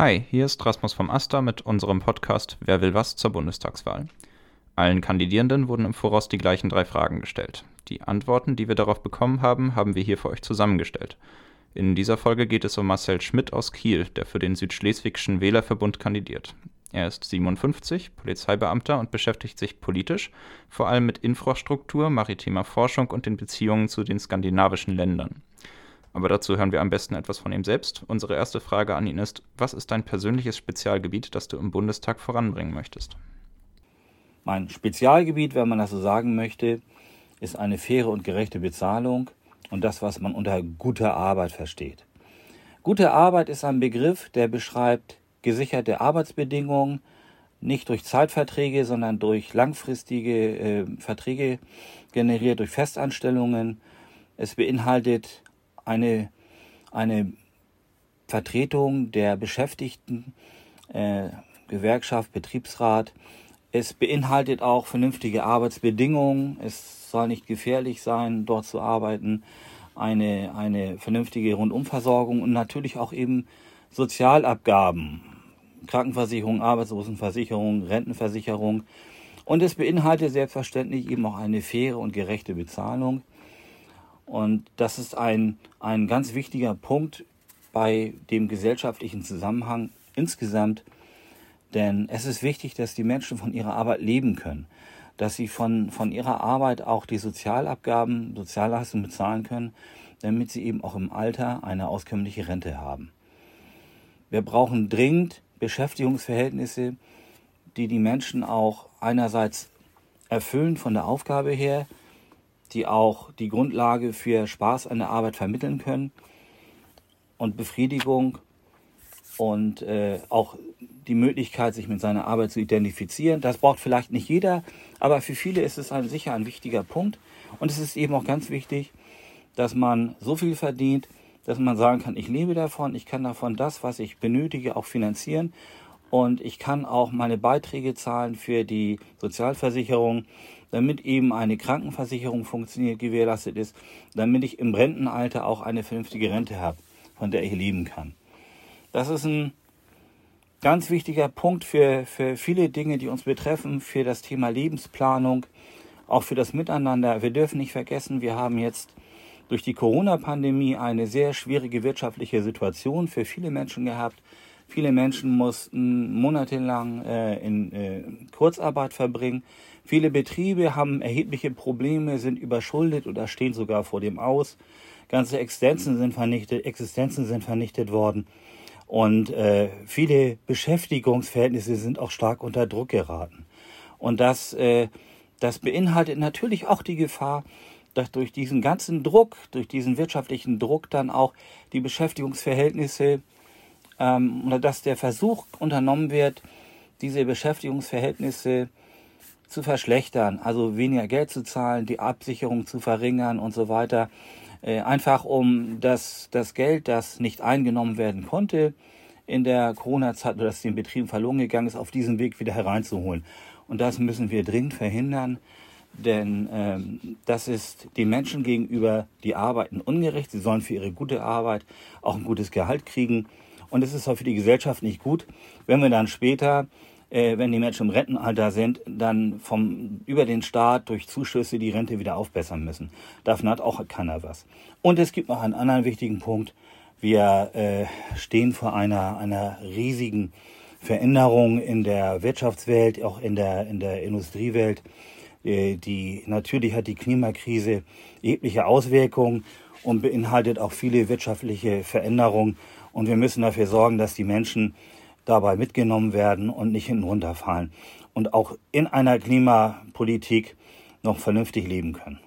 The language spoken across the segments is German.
Hi, hier ist Rasmus vom Asta mit unserem Podcast Wer will was zur Bundestagswahl. Allen Kandidierenden wurden im Voraus die gleichen drei Fragen gestellt. Die Antworten, die wir darauf bekommen haben, haben wir hier für euch zusammengestellt. In dieser Folge geht es um Marcel Schmidt aus Kiel, der für den Südschleswigschen Wählerverbund kandidiert. Er ist 57, Polizeibeamter und beschäftigt sich politisch vor allem mit Infrastruktur, maritimer Forschung und den Beziehungen zu den skandinavischen Ländern. Aber dazu hören wir am besten etwas von ihm selbst. Unsere erste Frage an ihn ist, was ist dein persönliches Spezialgebiet, das du im Bundestag voranbringen möchtest? Mein Spezialgebiet, wenn man das so sagen möchte, ist eine faire und gerechte Bezahlung und das, was man unter guter Arbeit versteht. Gute Arbeit ist ein Begriff, der beschreibt gesicherte Arbeitsbedingungen, nicht durch Zeitverträge, sondern durch langfristige äh, Verträge generiert, durch Festanstellungen. Es beinhaltet eine, eine Vertretung der Beschäftigten, äh, Gewerkschaft, Betriebsrat. Es beinhaltet auch vernünftige Arbeitsbedingungen. Es soll nicht gefährlich sein, dort zu arbeiten. Eine, eine vernünftige Rundumversorgung und natürlich auch eben Sozialabgaben, Krankenversicherung, Arbeitslosenversicherung, Rentenversicherung. Und es beinhaltet selbstverständlich eben auch eine faire und gerechte Bezahlung. Und das ist ein, ein ganz wichtiger Punkt bei dem gesellschaftlichen Zusammenhang insgesamt. Denn es ist wichtig, dass die Menschen von ihrer Arbeit leben können, dass sie von, von ihrer Arbeit auch die Sozialabgaben, Sozialleistungen bezahlen können, damit sie eben auch im Alter eine auskömmliche Rente haben. Wir brauchen dringend Beschäftigungsverhältnisse, die die Menschen auch einerseits erfüllen von der Aufgabe her, die auch die Grundlage für Spaß an der Arbeit vermitteln können und Befriedigung und äh, auch die Möglichkeit, sich mit seiner Arbeit zu identifizieren. Das braucht vielleicht nicht jeder, aber für viele ist es ein, sicher ein wichtiger Punkt. Und es ist eben auch ganz wichtig, dass man so viel verdient, dass man sagen kann, ich lebe davon, ich kann davon das, was ich benötige, auch finanzieren und ich kann auch meine Beiträge zahlen für die Sozialversicherung, damit eben eine Krankenversicherung funktioniert, gewährleistet ist, damit ich im Rentenalter auch eine vernünftige Rente habe, von der ich leben kann. Das ist ein ganz wichtiger Punkt für, für viele Dinge, die uns betreffen, für das Thema Lebensplanung, auch für das Miteinander. Wir dürfen nicht vergessen, wir haben jetzt durch die Corona-Pandemie eine sehr schwierige wirtschaftliche Situation für viele Menschen gehabt. Viele Menschen mussten monatelang äh, in äh, Kurzarbeit verbringen. Viele Betriebe haben erhebliche Probleme, sind überschuldet oder stehen sogar vor dem Aus. Ganze Existenzen sind vernichtet, Existenzen sind vernichtet worden. Und äh, viele Beschäftigungsverhältnisse sind auch stark unter Druck geraten. Und das, äh, das beinhaltet natürlich auch die Gefahr, dass durch diesen ganzen Druck, durch diesen wirtschaftlichen Druck dann auch die Beschäftigungsverhältnisse ähm, oder dass der Versuch unternommen wird, diese Beschäftigungsverhältnisse zu verschlechtern, also weniger Geld zu zahlen, die Absicherung zu verringern und so weiter, äh, einfach um das, das Geld, das nicht eingenommen werden konnte in der Corona-Zeit oder das den Betrieben verloren gegangen ist, auf diesem Weg wieder hereinzuholen. Und das müssen wir dringend verhindern. Denn ähm, das ist den Menschen gegenüber, die arbeiten, ungerecht. Sie sollen für ihre gute Arbeit auch ein gutes Gehalt kriegen. Und es ist auch für die Gesellschaft nicht gut, wenn wir dann später, äh, wenn die Menschen im Rentenalter sind, dann vom, über den Staat durch Zuschüsse die Rente wieder aufbessern müssen. Davon hat auch keiner was. Und es gibt noch einen anderen wichtigen Punkt. Wir äh, stehen vor einer, einer riesigen Veränderung in der Wirtschaftswelt, auch in der, in der Industriewelt. Äh, die, natürlich hat die Klimakrise erhebliche Auswirkungen und beinhaltet auch viele wirtschaftliche Veränderungen. Und wir müssen dafür sorgen, dass die Menschen dabei mitgenommen werden und nicht hinten runterfallen. Und auch in einer Klimapolitik noch vernünftig leben können.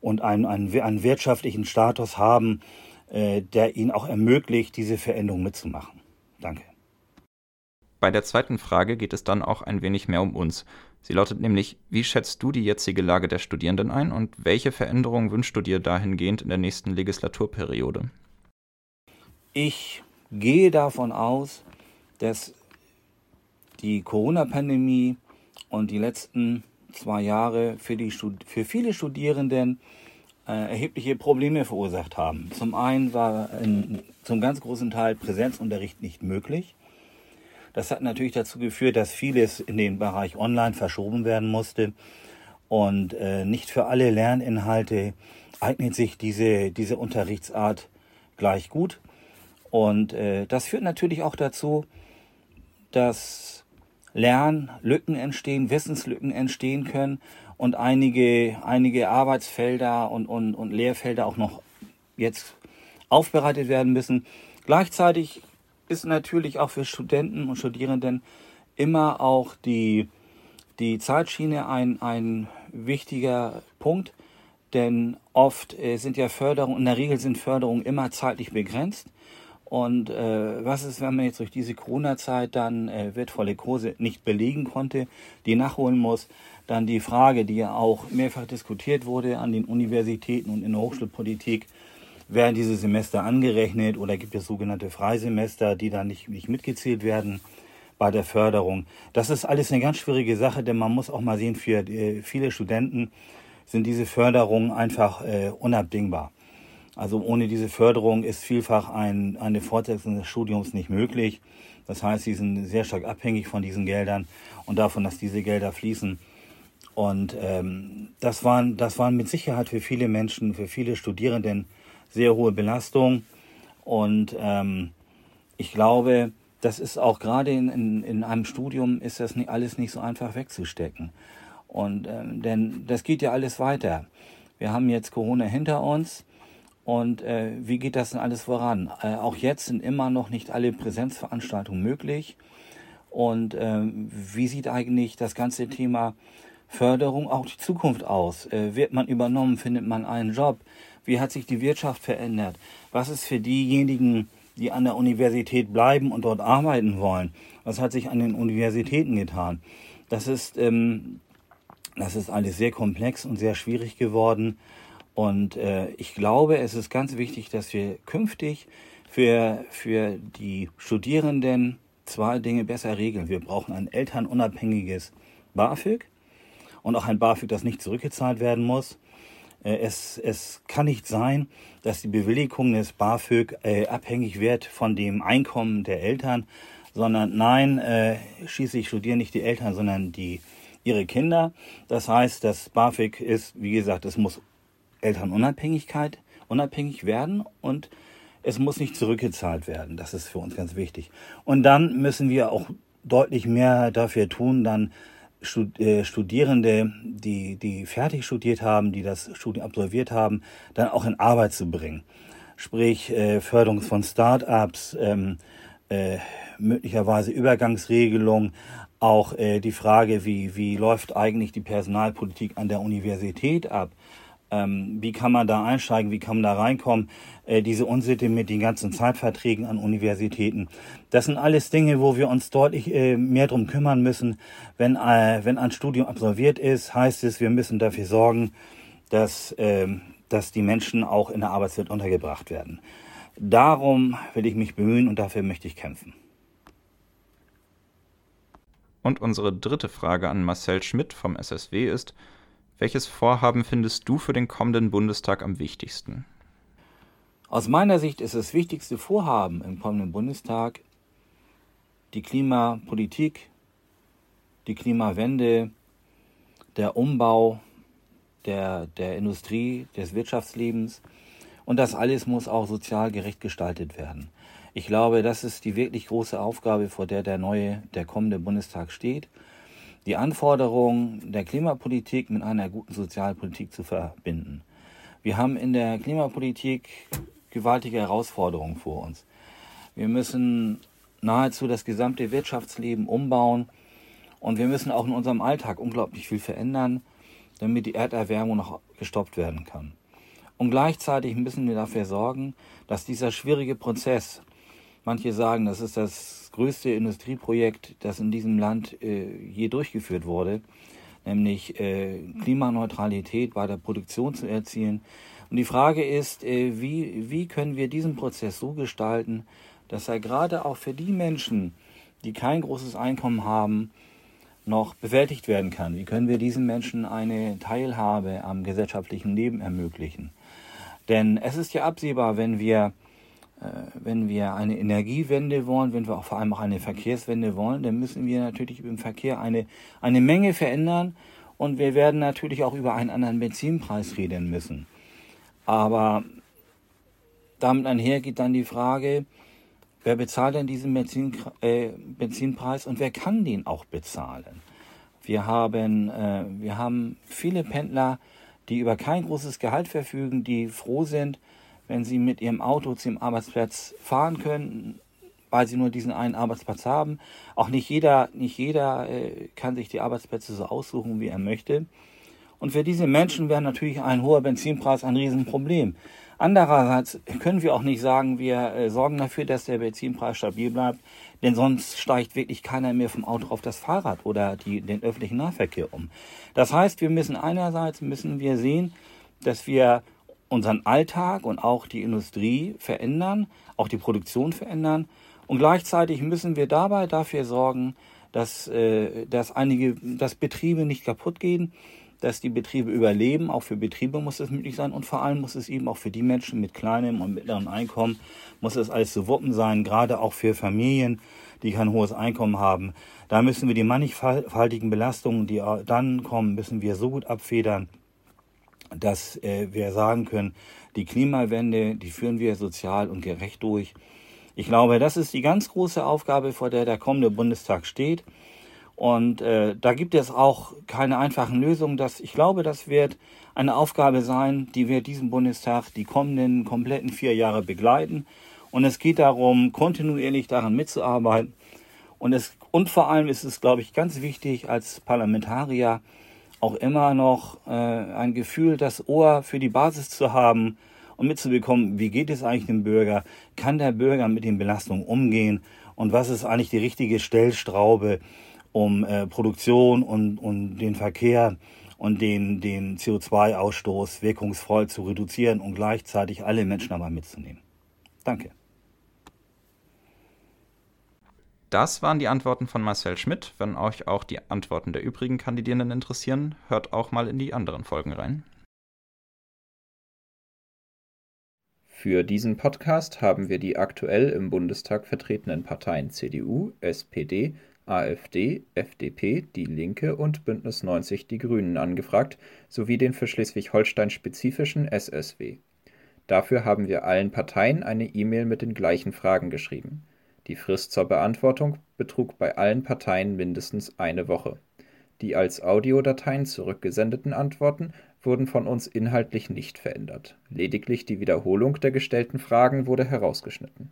Und einen, einen, einen wirtschaftlichen Status haben, äh, der ihnen auch ermöglicht, diese Veränderung mitzumachen. Danke. Bei der zweiten Frage geht es dann auch ein wenig mehr um uns. Sie lautet nämlich, wie schätzt du die jetzige Lage der Studierenden ein und welche Veränderungen wünschst du dir dahingehend in der nächsten Legislaturperiode? Ich gehe davon aus, dass die Corona-Pandemie und die letzten zwei Jahre für, die, für viele Studierenden äh, erhebliche Probleme verursacht haben. Zum einen war in, zum ganz großen Teil Präsenzunterricht nicht möglich. Das hat natürlich dazu geführt, dass vieles in den Bereich Online verschoben werden musste. Und äh, nicht für alle Lerninhalte eignet sich diese, diese Unterrichtsart gleich gut. Und äh, das führt natürlich auch dazu, dass Lernlücken entstehen, Wissenslücken entstehen können und einige, einige Arbeitsfelder und, und, und Lehrfelder auch noch jetzt aufbereitet werden müssen. Gleichzeitig ist natürlich auch für Studenten und Studierenden immer auch die, die Zeitschiene ein, ein wichtiger Punkt, denn oft äh, sind ja Förderungen, in der Regel sind Förderungen immer zeitlich begrenzt. Und äh, was ist, wenn man jetzt durch diese Corona-Zeit dann äh, wertvolle Kurse nicht belegen konnte, die nachholen muss? Dann die Frage, die ja auch mehrfach diskutiert wurde an den Universitäten und in der Hochschulpolitik, werden diese Semester angerechnet oder gibt es sogenannte Freisemester, die dann nicht, nicht mitgezählt werden bei der Förderung? Das ist alles eine ganz schwierige Sache, denn man muss auch mal sehen, für äh, viele Studenten sind diese Förderungen einfach äh, unabdingbar. Also ohne diese Förderung ist vielfach ein, eine Fortsetzung des Studiums nicht möglich. Das heißt, sie sind sehr stark abhängig von diesen Geldern und davon, dass diese Gelder fließen. Und ähm, das, waren, das waren mit Sicherheit für viele Menschen, für viele Studierenden sehr hohe Belastung. Und ähm, ich glaube, das ist auch gerade in, in, in einem Studium ist das nicht, alles nicht so einfach wegzustecken. Und ähm, denn das geht ja alles weiter. Wir haben jetzt Corona hinter uns und äh, wie geht das denn alles voran? Äh, auch jetzt sind immer noch nicht alle Präsenzveranstaltungen möglich. Und äh, wie sieht eigentlich das ganze Thema Förderung auch die Zukunft aus? Äh, wird man übernommen? Findet man einen Job? Wie hat sich die Wirtschaft verändert? Was ist für diejenigen, die an der Universität bleiben und dort arbeiten wollen? Was hat sich an den Universitäten getan? Das ist, ähm, das ist alles sehr komplex und sehr schwierig geworden. Und äh, ich glaube, es ist ganz wichtig, dass wir künftig für, für die Studierenden zwei Dinge besser regeln. Wir brauchen ein elternunabhängiges BAföG und auch ein BAföG, das nicht zurückgezahlt werden muss. Äh, es, es kann nicht sein, dass die Bewilligung des BAföG äh, abhängig wird von dem Einkommen der Eltern, sondern nein, äh, schließlich studieren nicht die Eltern, sondern die, ihre Kinder. Das heißt, das BAföG ist, wie gesagt, es muss Elternunabhängigkeit unabhängig werden und es muss nicht zurückgezahlt werden. Das ist für uns ganz wichtig. Und dann müssen wir auch deutlich mehr dafür tun, dann äh, Studierende, die, die fertig studiert haben, die das Studium absolviert haben, dann auch in Arbeit zu bringen. Sprich, äh, Förderung von Start-ups, ähm, äh, möglicherweise Übergangsregelung, auch äh, die Frage, wie, wie läuft eigentlich die Personalpolitik an der Universität ab? Ähm, wie kann man da einsteigen? Wie kann man da reinkommen? Äh, diese Unsitte mit den ganzen Zeitverträgen an Universitäten. Das sind alles Dinge, wo wir uns deutlich äh, mehr drum kümmern müssen. Wenn, äh, wenn ein Studium absolviert ist, heißt es, wir müssen dafür sorgen, dass, äh, dass die Menschen auch in der Arbeitswelt untergebracht werden. Darum will ich mich bemühen und dafür möchte ich kämpfen. Und unsere dritte Frage an Marcel Schmidt vom SSW ist, welches Vorhaben findest du für den kommenden Bundestag am wichtigsten? Aus meiner Sicht ist das wichtigste Vorhaben im kommenden Bundestag die Klimapolitik, die Klimawende, der Umbau der, der Industrie, des Wirtschaftslebens. Und das alles muss auch sozial gerecht gestaltet werden. Ich glaube, das ist die wirklich große Aufgabe, vor der der neue, der kommende Bundestag steht die Anforderungen der Klimapolitik mit einer guten Sozialpolitik zu verbinden. Wir haben in der Klimapolitik gewaltige Herausforderungen vor uns. Wir müssen nahezu das gesamte Wirtschaftsleben umbauen und wir müssen auch in unserem Alltag unglaublich viel verändern, damit die Erderwärmung noch gestoppt werden kann. Und gleichzeitig müssen wir dafür sorgen, dass dieser schwierige Prozess, manche sagen, das ist das größte Industrieprojekt, das in diesem Land äh, je durchgeführt wurde, nämlich äh, Klimaneutralität bei der Produktion zu erzielen. Und die Frage ist, äh, wie, wie können wir diesen Prozess so gestalten, dass er gerade auch für die Menschen, die kein großes Einkommen haben, noch bewältigt werden kann. Wie können wir diesen Menschen eine Teilhabe am gesellschaftlichen Leben ermöglichen? Denn es ist ja absehbar, wenn wir wenn wir eine Energiewende wollen, wenn wir auch vor allem auch eine Verkehrswende wollen, dann müssen wir natürlich im Verkehr eine, eine Menge verändern und wir werden natürlich auch über einen anderen Benzinpreis reden müssen. Aber damit einher geht dann die Frage, wer bezahlt denn diesen Benzin, äh, Benzinpreis und wer kann den auch bezahlen? Wir haben, äh, wir haben viele Pendler, die über kein großes Gehalt verfügen, die froh sind, wenn sie mit ihrem Auto zum Arbeitsplatz fahren können, weil sie nur diesen einen Arbeitsplatz haben. Auch nicht jeder, nicht jeder äh, kann sich die Arbeitsplätze so aussuchen, wie er möchte. Und für diese Menschen wäre natürlich ein hoher Benzinpreis ein Riesenproblem. Andererseits können wir auch nicht sagen, wir äh, sorgen dafür, dass der Benzinpreis stabil bleibt, denn sonst steigt wirklich keiner mehr vom Auto auf das Fahrrad oder die, den öffentlichen Nahverkehr um. Das heißt, wir müssen einerseits müssen wir sehen, dass wir unseren Alltag und auch die Industrie verändern, auch die Produktion verändern. Und gleichzeitig müssen wir dabei dafür sorgen, dass, äh, dass einige, dass Betriebe nicht kaputt gehen, dass die Betriebe überleben. Auch für Betriebe muss es möglich sein und vor allem muss es eben auch für die Menschen mit kleinem und mittlerem Einkommen muss es alles zu wuppen sein, gerade auch für Familien, die kein hohes Einkommen haben. Da müssen wir die mannigfaltigen Belastungen, die dann kommen, müssen wir so gut abfedern, dass äh, wir sagen können, die Klimawende, die führen wir sozial und gerecht durch. Ich glaube, das ist die ganz große Aufgabe, vor der der kommende Bundestag steht. Und äh, da gibt es auch keine einfachen Lösungen. Das, ich glaube, das wird eine Aufgabe sein, die wir diesen Bundestag die kommenden kompletten vier Jahre begleiten. Und es geht darum, kontinuierlich daran mitzuarbeiten. Und, es, und vor allem ist es, glaube ich, ganz wichtig als Parlamentarier auch immer noch äh, ein Gefühl, das Ohr für die Basis zu haben und mitzubekommen, wie geht es eigentlich dem Bürger? Kann der Bürger mit den Belastungen umgehen? Und was ist eigentlich die richtige Stellstraube, um äh, Produktion und, und den Verkehr und den, den CO2-Ausstoß wirkungsvoll zu reduzieren und gleichzeitig alle Menschen dabei mitzunehmen. Danke. Das waren die Antworten von Marcel Schmidt. Wenn euch auch die Antworten der übrigen Kandidierenden interessieren, hört auch mal in die anderen Folgen rein. Für diesen Podcast haben wir die aktuell im Bundestag vertretenen Parteien CDU, SPD, AfD, FDP, Die Linke und Bündnis 90 Die Grünen angefragt sowie den für Schleswig-Holstein spezifischen SSW. Dafür haben wir allen Parteien eine E-Mail mit den gleichen Fragen geschrieben. Die Frist zur Beantwortung betrug bei allen Parteien mindestens eine Woche. Die als Audiodateien zurückgesendeten Antworten wurden von uns inhaltlich nicht verändert. Lediglich die Wiederholung der gestellten Fragen wurde herausgeschnitten